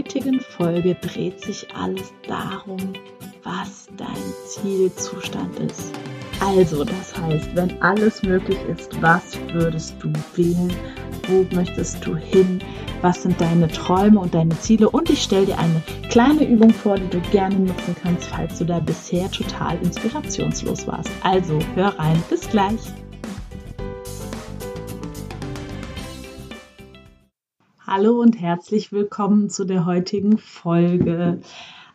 heutigen Folge dreht sich alles darum, was dein Zielzustand ist. Also, das heißt, wenn alles möglich ist, was würdest du wählen? Wo möchtest du hin? Was sind deine Träume und deine Ziele? Und ich stelle dir eine kleine Übung vor, die du gerne nutzen kannst, falls du da bisher total inspirationslos warst. Also, hör rein. Bis gleich. Hallo und herzlich willkommen zu der heutigen Folge.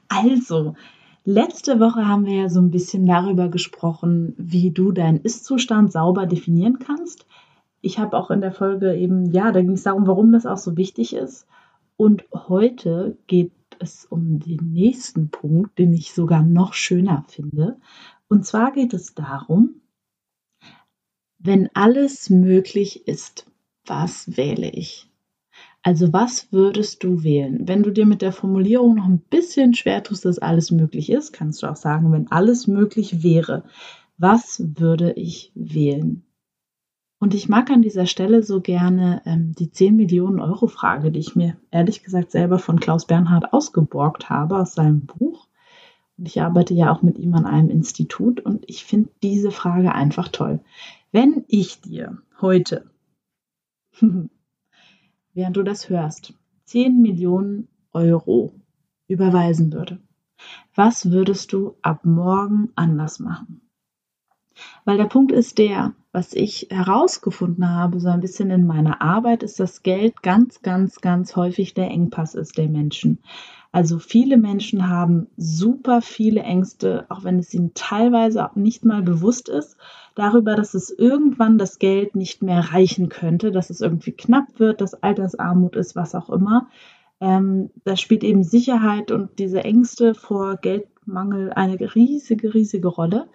Also, letzte Woche haben wir ja so ein bisschen darüber gesprochen, wie du deinen Ist-Zustand sauber definieren kannst. Ich habe auch in der Folge eben, ja, da ging es darum, warum das auch so wichtig ist. Und heute geht es um den nächsten Punkt, den ich sogar noch schöner finde. Und zwar geht es darum, wenn alles möglich ist, was wähle ich? Also was würdest du wählen? Wenn du dir mit der Formulierung noch ein bisschen schwer tust, dass alles möglich ist, kannst du auch sagen, wenn alles möglich wäre, was würde ich wählen? Und ich mag an dieser Stelle so gerne ähm, die 10 Millionen Euro Frage, die ich mir ehrlich gesagt selber von Klaus Bernhard ausgeborgt habe aus seinem Buch. Und ich arbeite ja auch mit ihm an einem Institut und ich finde diese Frage einfach toll. Wenn ich dir heute während du das hörst, 10 Millionen Euro überweisen würde, was würdest du ab morgen anders machen? Weil der Punkt ist der, was ich herausgefunden habe, so ein bisschen in meiner Arbeit, ist, dass Geld ganz, ganz, ganz häufig der Engpass ist der Menschen. Also viele Menschen haben super viele Ängste, auch wenn es ihnen teilweise auch nicht mal bewusst ist, darüber, dass es irgendwann das Geld nicht mehr reichen könnte, dass es irgendwie knapp wird, dass Altersarmut ist, was auch immer. Ähm, da spielt eben Sicherheit und diese Ängste vor Geldmangel eine riesige, riesige Rolle.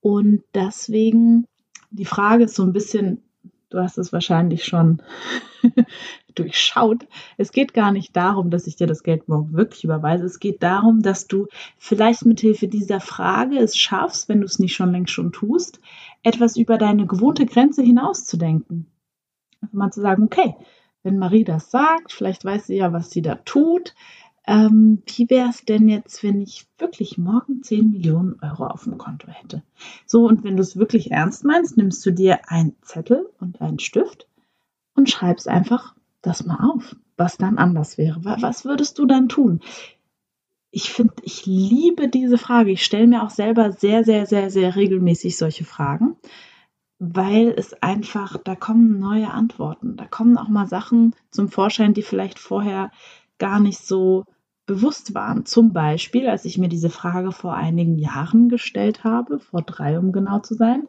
Und deswegen, die Frage ist so ein bisschen, du hast es wahrscheinlich schon durchschaut. Es geht gar nicht darum, dass ich dir das Geld morgen wirklich überweise. Es geht darum, dass du vielleicht mit Hilfe dieser Frage es schaffst, wenn du es nicht schon längst schon tust, etwas über deine gewohnte Grenze hinauszudenken. Einfach mal zu sagen, okay, wenn Marie das sagt, vielleicht weiß sie ja, was sie da tut. Ähm, wie wäre es denn jetzt, wenn ich wirklich morgen 10 Millionen Euro auf dem Konto hätte? So, und wenn du es wirklich ernst meinst, nimmst du dir einen Zettel und einen Stift und schreibst einfach das mal auf, was dann anders wäre. Was würdest du dann tun? Ich finde, ich liebe diese Frage. Ich stelle mir auch selber sehr, sehr, sehr, sehr regelmäßig solche Fragen, weil es einfach, da kommen neue Antworten. Da kommen auch mal Sachen zum Vorschein, die vielleicht vorher gar nicht so bewusst waren. Zum Beispiel, als ich mir diese Frage vor einigen Jahren gestellt habe, vor drei, um genau zu sein,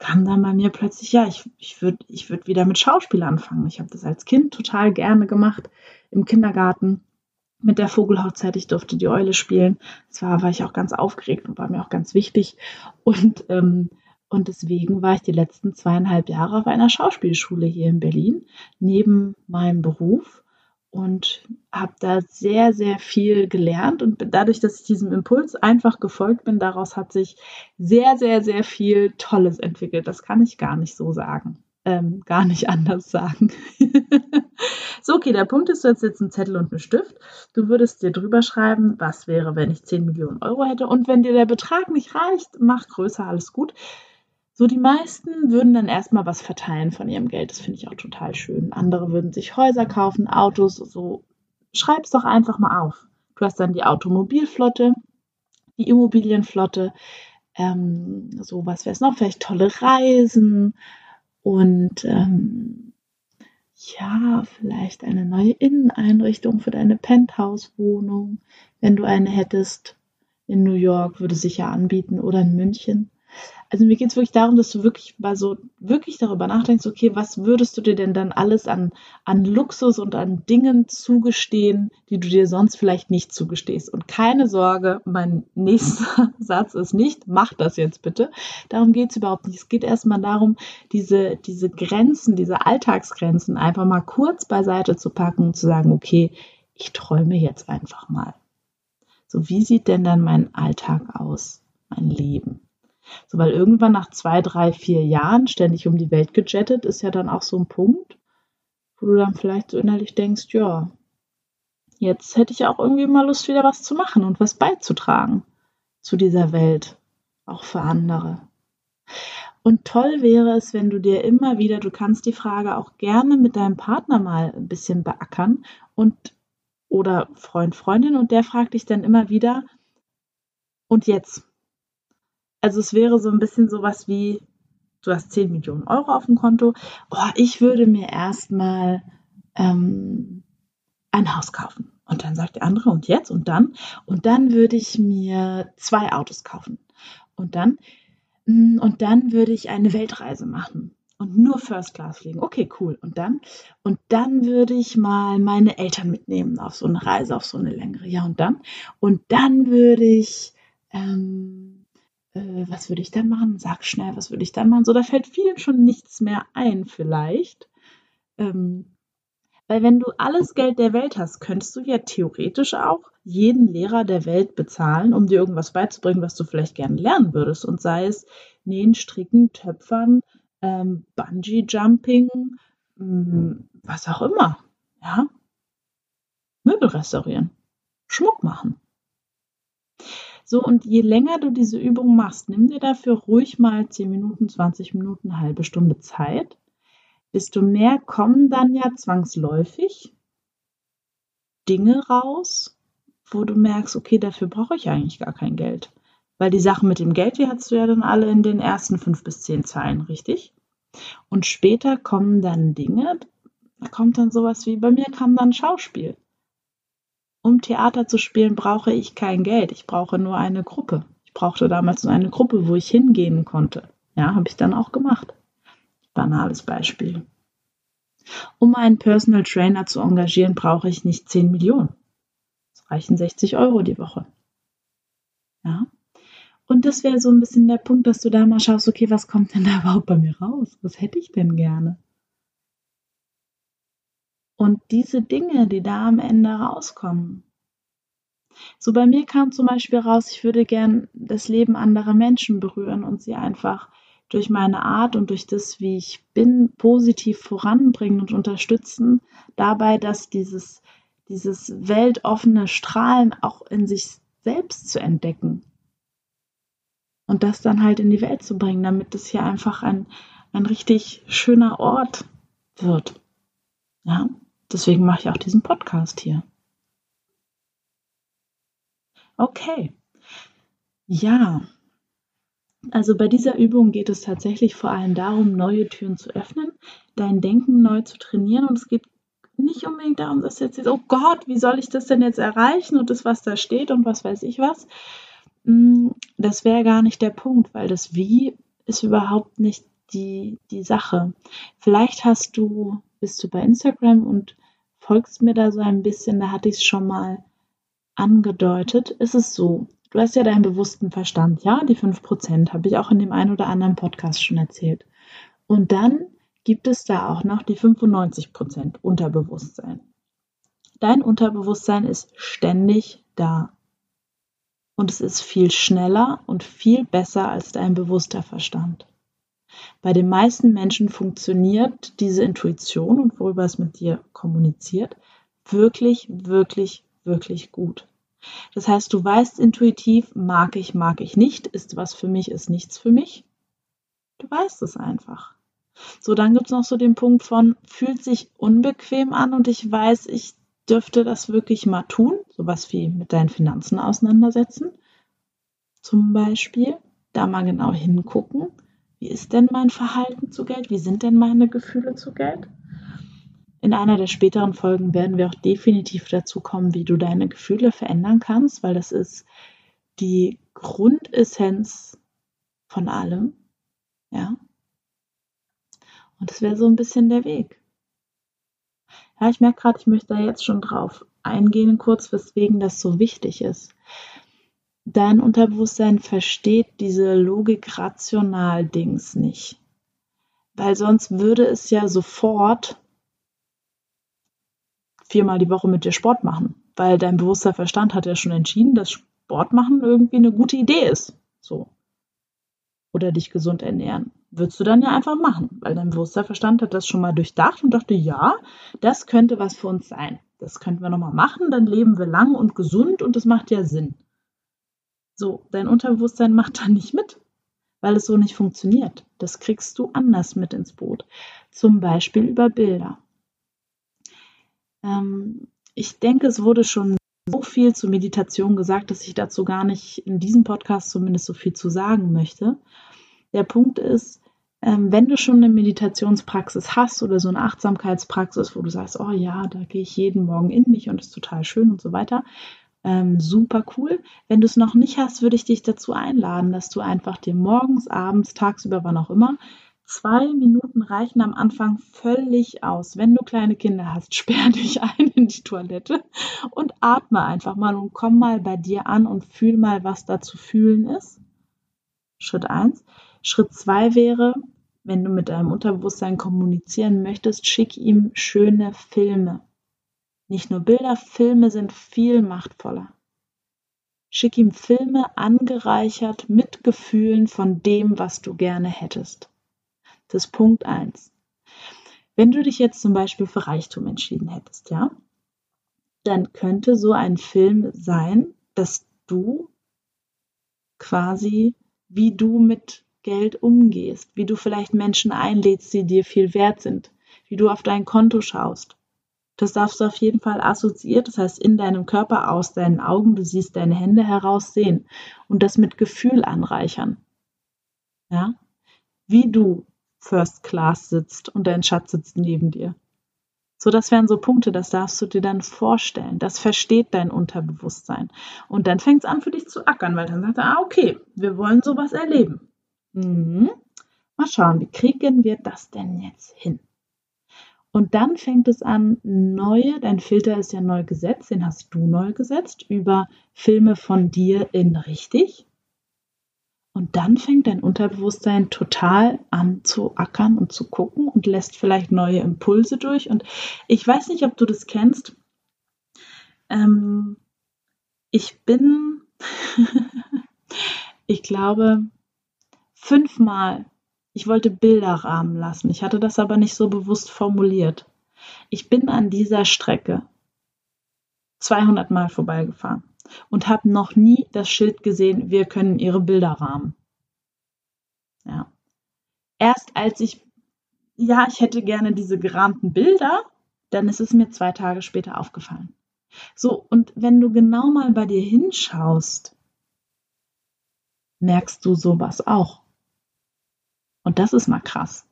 kam dann bei mir plötzlich, ja, ich, ich würde ich würd wieder mit Schauspiel anfangen. Ich habe das als Kind total gerne gemacht im Kindergarten mit der Vogelhochzeit. Ich durfte die Eule spielen. Zwar war ich auch ganz aufgeregt und war mir auch ganz wichtig. Und, ähm, und deswegen war ich die letzten zweieinhalb Jahre auf einer Schauspielschule hier in Berlin, neben meinem Beruf und habe da sehr, sehr viel gelernt. Und dadurch, dass ich diesem Impuls einfach gefolgt bin, daraus hat sich sehr, sehr, sehr viel Tolles entwickelt. Das kann ich gar nicht so sagen. Ähm, gar nicht anders sagen. so, okay, der Punkt ist, du hast jetzt einen Zettel und einen Stift. Du würdest dir drüber schreiben, was wäre, wenn ich 10 Millionen Euro hätte. Und wenn dir der Betrag nicht reicht, mach größer, alles gut. So, die meisten würden dann erstmal was verteilen von ihrem Geld. Das finde ich auch total schön. Andere würden sich Häuser kaufen, Autos, so. Schreib's doch einfach mal auf. Du hast dann die Automobilflotte, die Immobilienflotte, ähm, so was wäre es noch, vielleicht tolle Reisen und ähm, ja, vielleicht eine neue Inneneinrichtung für deine Penthouse-Wohnung, wenn du eine hättest. In New York würde sich ja anbieten oder in München. Also mir geht es wirklich darum, dass du wirklich mal so wirklich darüber nachdenkst, okay, was würdest du dir denn dann alles an, an Luxus und an Dingen zugestehen, die du dir sonst vielleicht nicht zugestehst. Und keine Sorge, mein nächster Satz ist nicht, mach das jetzt bitte. Darum geht es überhaupt nicht. Es geht erstmal darum, diese, diese Grenzen, diese Alltagsgrenzen einfach mal kurz beiseite zu packen und zu sagen, okay, ich träume jetzt einfach mal. So, wie sieht denn dann mein Alltag aus, mein Leben? So, weil irgendwann nach zwei, drei, vier Jahren ständig um die Welt gejettet, ist ja dann auch so ein Punkt, wo du dann vielleicht so innerlich denkst, ja, jetzt hätte ich auch irgendwie mal Lust, wieder was zu machen und was beizutragen zu dieser Welt, auch für andere. Und toll wäre es, wenn du dir immer wieder, du kannst die Frage auch gerne mit deinem Partner mal ein bisschen beackern und oder Freund, Freundin und der fragt dich dann immer wieder, und jetzt? Also es wäre so ein bisschen sowas wie, du hast 10 Millionen Euro auf dem Konto, oh, ich würde mir erstmal ähm, ein Haus kaufen. Und dann sagt der andere, und jetzt? Und dann? Und dann würde ich mir zwei Autos kaufen. Und dann? Mm, und dann würde ich eine Weltreise machen und nur First Class fliegen. Okay, cool. Und dann? Und dann würde ich mal meine Eltern mitnehmen auf so eine Reise, auf so eine längere. Ja, und dann? Und dann würde ich, ähm, äh, was würde ich dann machen? Sag schnell, was würde ich dann machen? So, da fällt vielen schon nichts mehr ein, vielleicht. Ähm, weil wenn du alles Geld der Welt hast, könntest du ja theoretisch auch jeden Lehrer der Welt bezahlen, um dir irgendwas beizubringen, was du vielleicht gerne lernen würdest. Und sei es Nähen, Stricken, Töpfern, ähm, Bungee-Jumping, mm, was auch immer. Ja? Möbel restaurieren, Schmuck machen. So, und je länger du diese Übung machst, nimm dir dafür ruhig mal 10 Minuten, 20 Minuten, eine halbe Stunde Zeit desto mehr kommen dann ja zwangsläufig Dinge raus, wo du merkst, okay, dafür brauche ich eigentlich gar kein Geld. Weil die Sachen mit dem Geld, die hast du ja dann alle in den ersten fünf bis zehn Zeilen, richtig? Und später kommen dann Dinge, da kommt dann sowas wie, bei mir kam dann Schauspiel. Um Theater zu spielen, brauche ich kein Geld. Ich brauche nur eine Gruppe. Ich brauchte damals nur eine Gruppe, wo ich hingehen konnte. Ja, habe ich dann auch gemacht. Banales Beispiel. Um einen Personal Trainer zu engagieren, brauche ich nicht 10 Millionen. Es reichen 60 Euro die Woche. Ja. Und das wäre so ein bisschen der Punkt, dass du da mal schaust, okay, was kommt denn da überhaupt bei mir raus? Was hätte ich denn gerne? Und diese Dinge, die da am Ende rauskommen. So bei mir kam zum Beispiel raus, ich würde gern das Leben anderer Menschen berühren und sie einfach durch meine Art und durch das, wie ich bin, positiv voranbringen und unterstützen, dabei, dass dieses, dieses weltoffene Strahlen auch in sich selbst zu entdecken und das dann halt in die Welt zu bringen, damit es hier einfach ein, ein richtig schöner Ort wird. Ja, deswegen mache ich auch diesen Podcast hier. Okay. Ja, also bei dieser Übung geht es tatsächlich vor allem darum, neue Türen zu öffnen, dein Denken neu zu trainieren und es geht nicht unbedingt darum, dass jetzt, oh Gott, wie soll ich das denn jetzt erreichen und das, was da steht und was weiß ich was. Mm, das wäre gar nicht der Punkt, weil das Wie ist überhaupt nicht die, die Sache. Vielleicht hast du, bist du bei Instagram und folgst mir da so ein bisschen, da hatte ich es schon mal angedeutet. Ist es so, Du hast ja deinen bewussten Verstand, ja, die 5% habe ich auch in dem einen oder anderen Podcast schon erzählt. Und dann gibt es da auch noch die 95% Unterbewusstsein. Dein Unterbewusstsein ist ständig da. Und es ist viel schneller und viel besser als dein bewusster Verstand. Bei den meisten Menschen funktioniert diese Intuition und worüber es mit dir kommuniziert, wirklich, wirklich, wirklich gut. Das heißt, du weißt intuitiv, mag ich, mag ich nicht, ist was für mich, ist nichts für mich. Du weißt es einfach. So, dann gibt es noch so den Punkt von, fühlt sich unbequem an und ich weiß, ich dürfte das wirklich mal tun. Sowas wie mit deinen Finanzen auseinandersetzen. Zum Beispiel, da mal genau hingucken. Wie ist denn mein Verhalten zu Geld? Wie sind denn meine Gefühle zu Geld? In einer der späteren Folgen werden wir auch definitiv dazu kommen, wie du deine Gefühle verändern kannst, weil das ist die Grundessenz von allem. Ja. Und das wäre so ein bisschen der Weg. Ja, ich merke gerade, ich möchte da jetzt schon drauf eingehen, kurz, weswegen das so wichtig ist. Dein Unterbewusstsein versteht diese Logik-Rational-Dings nicht. Weil sonst würde es ja sofort viermal die Woche mit dir Sport machen, weil dein bewusster Verstand hat ja schon entschieden, dass Sport machen irgendwie eine gute Idee ist. So. Oder dich gesund ernähren. Würdest du dann ja einfach machen, weil dein bewusster Verstand hat das schon mal durchdacht und dachte, ja, das könnte was für uns sein. das könnten wir nochmal machen, dann leben wir lang und gesund und das macht ja Sinn. So, dein Unterbewusstsein macht da nicht mit, weil es so nicht funktioniert. Das kriegst du anders mit ins Boot. Zum Beispiel über Bilder. Ähm, ich denke, es wurde schon so viel zu Meditation gesagt, dass ich dazu gar nicht in diesem Podcast zumindest so viel zu sagen möchte. Der Punkt ist, ähm, wenn du schon eine Meditationspraxis hast oder so eine Achtsamkeitspraxis, wo du sagst, oh ja, da gehe ich jeden Morgen in mich und ist total schön und so weiter, ähm, super cool. Wenn du es noch nicht hast, würde ich dich dazu einladen, dass du einfach dir morgens, abends, tagsüber, wann auch immer, zwei Minuten reichen am Anfang völlig aus. Wenn du kleine Kinder hast, sperr dich ein in die Toilette und atme einfach mal und komm mal bei dir an und fühl mal, was da zu fühlen ist. Schritt eins. Schritt zwei wäre, wenn du mit deinem Unterbewusstsein kommunizieren möchtest, schick ihm schöne Filme. Nicht nur Bilder, Filme sind viel machtvoller. Schick ihm Filme angereichert mit Gefühlen von dem, was du gerne hättest. Das ist Punkt 1. Wenn du dich jetzt zum Beispiel für Reichtum entschieden hättest, ja, dann könnte so ein Film sein, dass du quasi, wie du mit Geld umgehst, wie du vielleicht Menschen einlädst, die dir viel wert sind, wie du auf dein Konto schaust, das darfst du auf jeden Fall assoziiert, das heißt in deinem Körper aus deinen Augen, du siehst deine Hände heraus sehen und das mit Gefühl anreichern. Ja? Wie du First Class sitzt und dein Schatz sitzt neben dir. So, das wären so Punkte, das darfst du dir dann vorstellen. Das versteht dein Unterbewusstsein. Und dann fängt es an für dich zu ackern, weil dann sagt er, ah, okay, wir wollen sowas erleben. Mhm. Mal schauen, wie kriegen wir das denn jetzt hin? Und dann fängt es an, neue, dein Filter ist ja neu gesetzt, den hast du neu gesetzt, über Filme von dir in richtig. Und dann fängt dein Unterbewusstsein total an zu ackern und zu gucken und lässt vielleicht neue Impulse durch. Und ich weiß nicht, ob du das kennst. Ähm, ich bin, ich glaube, fünfmal ich wollte Bilder rahmen lassen. Ich hatte das aber nicht so bewusst formuliert. Ich bin an dieser Strecke 200 Mal vorbeigefahren und habe noch nie das Schild gesehen, wir können ihre Bilder rahmen. Ja. Erst als ich, ja, ich hätte gerne diese gerahmten Bilder, dann ist es mir zwei Tage später aufgefallen. So, und wenn du genau mal bei dir hinschaust, merkst du sowas auch. Und das ist mal krass.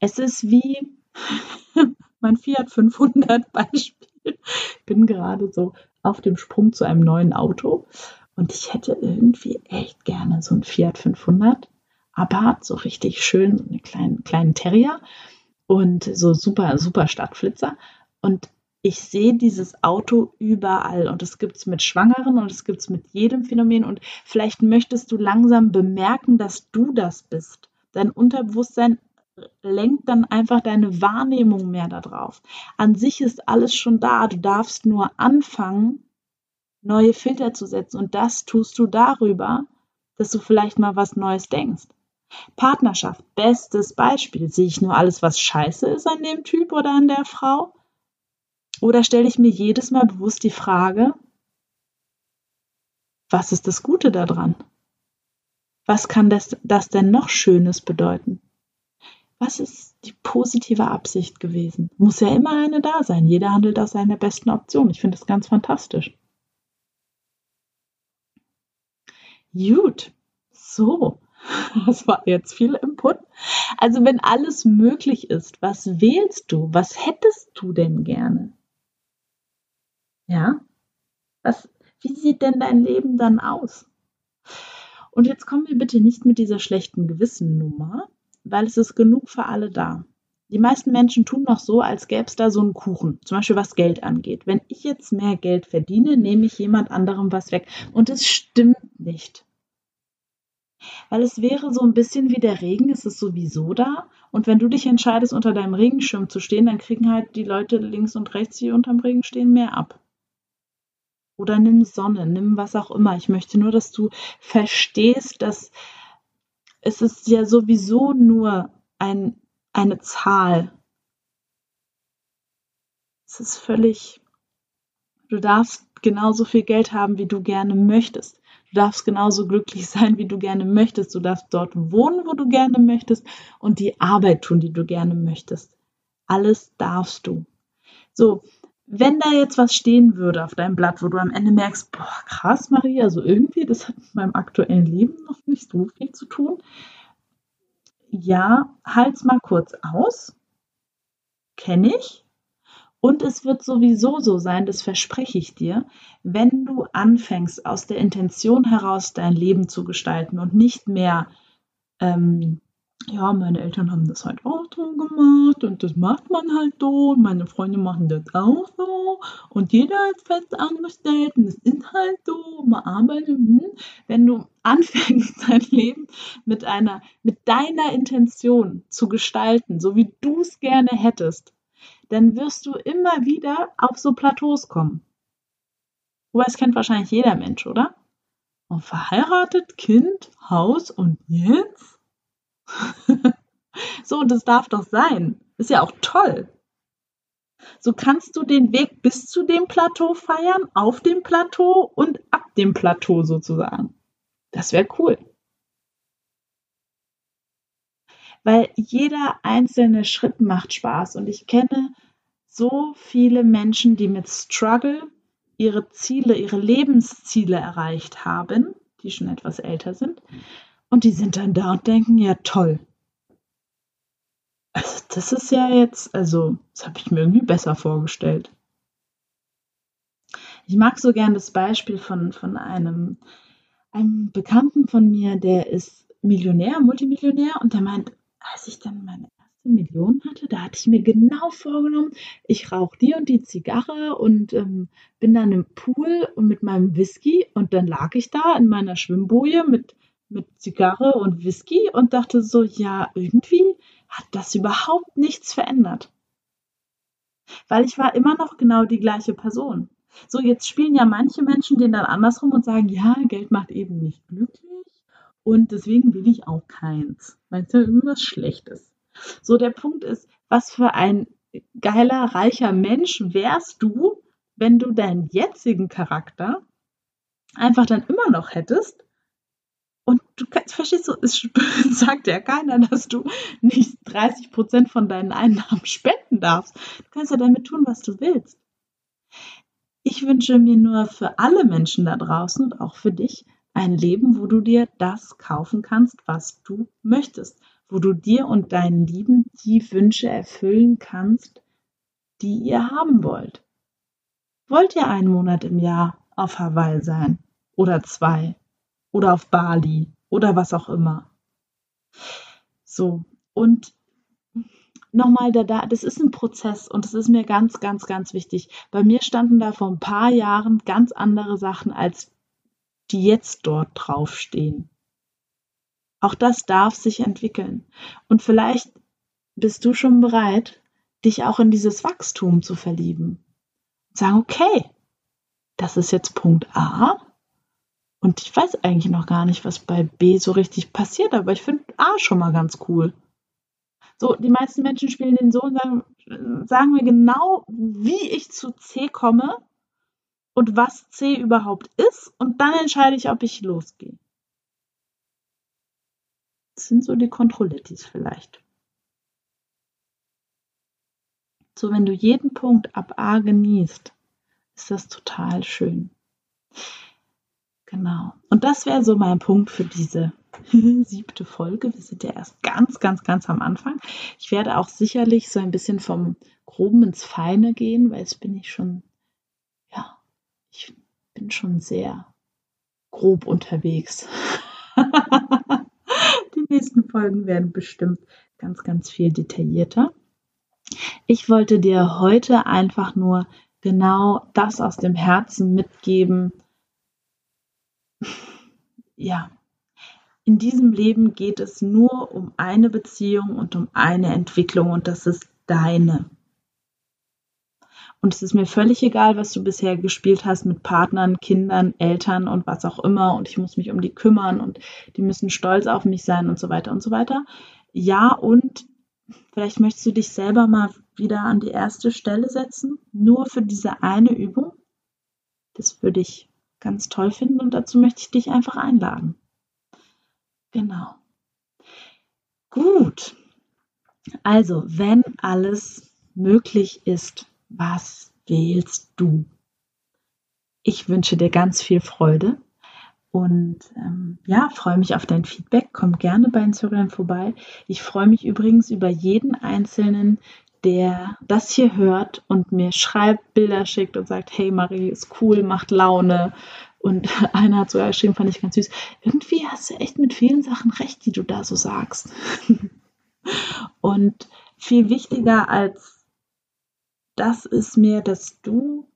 Es ist wie mein Fiat 500 Beispiel. Ich bin gerade so auf dem Sprung zu einem neuen Auto und ich hätte irgendwie echt gerne so ein Fiat 500, aber so richtig schön, so einen kleinen, kleinen Terrier und so super, super Stadtflitzer. Und ich sehe dieses Auto überall und es gibt es mit Schwangeren und es gibt es mit jedem Phänomen und vielleicht möchtest du langsam bemerken, dass du das bist. Dein Unterbewusstsein lenkt dann einfach deine Wahrnehmung mehr darauf. An sich ist alles schon da, du darfst nur anfangen, neue Filter zu setzen und das tust du darüber, dass du vielleicht mal was Neues denkst. Partnerschaft, bestes Beispiel. Sehe ich nur alles, was scheiße ist an dem Typ oder an der Frau? Oder stelle ich mir jedes Mal bewusst die Frage, was ist das Gute daran? Was kann das, das denn noch Schönes bedeuten? Was ist die positive Absicht gewesen? Muss ja immer eine da sein. Jeder handelt aus seiner besten Option. Ich finde das ganz fantastisch. Gut, so, das war jetzt viel Input. Also wenn alles möglich ist, was wählst du? Was hättest du denn gerne? Ja? Was, wie sieht denn dein Leben dann aus? Und jetzt kommen wir bitte nicht mit dieser schlechten Gewissen-Nummer, weil es ist genug für alle da. Die meisten Menschen tun noch so, als gäbe es da so einen Kuchen, zum Beispiel was Geld angeht. Wenn ich jetzt mehr Geld verdiene, nehme ich jemand anderem was weg. Und es stimmt nicht. Weil es wäre so ein bisschen wie der Regen, es ist sowieso da. Und wenn du dich entscheidest, unter deinem Regenschirm zu stehen, dann kriegen halt die Leute links und rechts, die unterm Regen stehen, mehr ab oder nimm Sonne, nimm was auch immer. Ich möchte nur, dass du verstehst, dass es ist ja sowieso nur ein, eine Zahl. Es ist völlig, du darfst genauso viel Geld haben, wie du gerne möchtest. Du darfst genauso glücklich sein, wie du gerne möchtest. Du darfst dort wohnen, wo du gerne möchtest und die Arbeit tun, die du gerne möchtest. Alles darfst du. So, wenn da jetzt was stehen würde auf deinem Blatt, wo du am Ende merkst, boah, krass, Maria, also irgendwie, das hat mit meinem aktuellen Leben noch nicht so viel zu tun. Ja, halt's mal kurz aus. Kenne ich. Und es wird sowieso so sein, das verspreche ich dir, wenn du anfängst, aus der Intention heraus dein Leben zu gestalten und nicht mehr ähm, ja, meine Eltern haben das halt auch so gemacht und das macht man halt so und meine Freunde machen das auch so und jeder ist fest angestellt und es ist halt so, man arbeitet. Hm. Wenn du anfängst, dein Leben mit einer, mit deiner Intention zu gestalten, so wie du es gerne hättest, dann wirst du immer wieder auf so Plateaus kommen. Wobei es kennt wahrscheinlich jeder Mensch, oder? Und verheiratet, Kind, Haus und jetzt? so, und das darf doch sein. Ist ja auch toll. So kannst du den Weg bis zu dem Plateau feiern, auf dem Plateau und ab dem Plateau sozusagen. Das wäre cool. Weil jeder einzelne Schritt macht Spaß und ich kenne so viele Menschen, die mit Struggle ihre Ziele, ihre Lebensziele erreicht haben, die schon etwas älter sind und die sind dann da und denken, ja toll. Also das ist ja jetzt, also das habe ich mir irgendwie besser vorgestellt. Ich mag so gern das Beispiel von, von einem, einem Bekannten von mir, der ist Millionär, Multimillionär und der meint, als ich dann meine erste Million hatte, da hatte ich mir genau vorgenommen, ich rauche die und die Zigarre und ähm, bin dann im Pool und mit meinem Whisky und dann lag ich da in meiner Schwimmboje mit mit Zigarre und Whisky und dachte so, ja, irgendwie hat das überhaupt nichts verändert. Weil ich war immer noch genau die gleiche Person. So, jetzt spielen ja manche Menschen den dann andersrum und sagen, ja, Geld macht eben nicht glücklich und deswegen will ich auch keins. Meinst du, irgendwas Schlechtes? So, der Punkt ist, was für ein geiler, reicher Mensch wärst du, wenn du deinen jetzigen Charakter einfach dann immer noch hättest und du kannst, verstehst du, es sagt ja keiner, dass du nicht 30 Prozent von deinen Einnahmen spenden darfst. Du kannst ja damit tun, was du willst. Ich wünsche mir nur für alle Menschen da draußen und auch für dich ein Leben, wo du dir das kaufen kannst, was du möchtest, wo du dir und deinen Lieben die Wünsche erfüllen kannst, die ihr haben wollt. Wollt ihr einen Monat im Jahr auf Hawaii sein oder zwei oder auf Bali oder was auch immer. So, und nochmal, da, da, das ist ein Prozess und das ist mir ganz, ganz, ganz wichtig. Bei mir standen da vor ein paar Jahren ganz andere Sachen, als die jetzt dort draufstehen. Auch das darf sich entwickeln. Und vielleicht bist du schon bereit, dich auch in dieses Wachstum zu verlieben. Sagen, okay, das ist jetzt Punkt A und ich weiß eigentlich noch gar nicht, was bei B so richtig passiert, aber ich finde A schon mal ganz cool. So, die meisten Menschen spielen den so und sagen, sagen mir genau, wie ich zu C komme und was C überhaupt ist und dann entscheide ich, ob ich losgehe. Das sind so die Kontrollettis vielleicht. So, wenn du jeden Punkt ab A genießt, ist das total schön. Genau. Und das wäre so mein Punkt für diese siebte Folge. Wir sind ja erst ganz, ganz, ganz am Anfang. Ich werde auch sicherlich so ein bisschen vom Groben ins Feine gehen, weil jetzt bin ich schon, ja, ich bin schon sehr grob unterwegs. Die nächsten Folgen werden bestimmt ganz, ganz viel detaillierter. Ich wollte dir heute einfach nur genau das aus dem Herzen mitgeben, ja, in diesem Leben geht es nur um eine Beziehung und um eine Entwicklung und das ist deine. Und es ist mir völlig egal, was du bisher gespielt hast mit Partnern, Kindern, Eltern und was auch immer. Und ich muss mich um die kümmern und die müssen stolz auf mich sein und so weiter und so weiter. Ja, und vielleicht möchtest du dich selber mal wieder an die erste Stelle setzen, nur für diese eine Übung. Das würde ich ganz toll finden und dazu möchte ich dich einfach einladen. Genau. Gut. Also, wenn alles möglich ist, was wählst du? Ich wünsche dir ganz viel Freude und ähm, ja, freue mich auf dein Feedback. Komm gerne bei Instagram vorbei. Ich freue mich übrigens über jeden Einzelnen, der das hier hört und mir schreibt, Bilder schickt und sagt, hey Marie, ist cool, macht Laune. Und einer hat sogar geschrieben, fand ich ganz süß, irgendwie hast du echt mit vielen Sachen recht, die du da so sagst. und viel wichtiger als das ist mir, dass du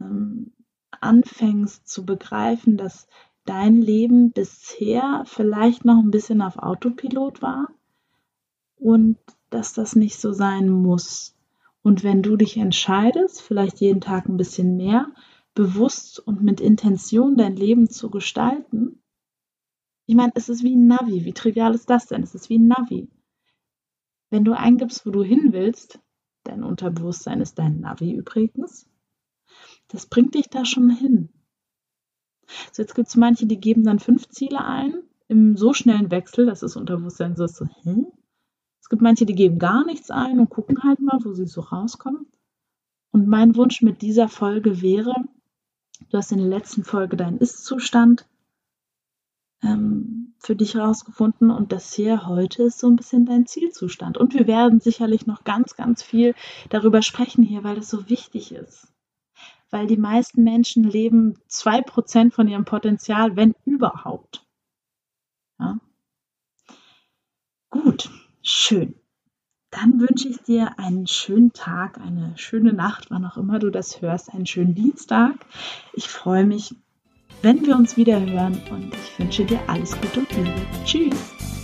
ähm, anfängst zu begreifen, dass dein Leben bisher vielleicht noch ein bisschen auf Autopilot war und dass das nicht so sein muss. Und wenn du dich entscheidest, vielleicht jeden Tag ein bisschen mehr, bewusst und mit Intention dein Leben zu gestalten, ich meine, es ist wie ein Navi. Wie trivial ist das denn? Es ist wie ein Navi. Wenn du eingibst, wo du hin willst, dein Unterbewusstsein ist dein Navi übrigens, das bringt dich da schon hin. So, jetzt gibt es manche, die geben dann fünf Ziele ein im so schnellen Wechsel, das ist Unterbewusstsein so, so hm? Es gibt manche, die geben gar nichts ein und gucken halt mal, wo sie so rauskommen. Und mein Wunsch mit dieser Folge wäre, du hast in der letzten Folge deinen Ist-Zustand ähm, für dich herausgefunden und das hier heute ist so ein bisschen dein Zielzustand. Und wir werden sicherlich noch ganz, ganz viel darüber sprechen hier, weil das so wichtig ist weil die meisten Menschen leben zwei Prozent von ihrem Potenzial, wenn überhaupt. Ja? Gut, schön. Dann wünsche ich dir einen schönen Tag, eine schöne Nacht, wann auch immer du das hörst, einen schönen Dienstag. Ich freue mich, wenn wir uns wieder hören und ich wünsche dir alles Gute und Liebe. Tschüss.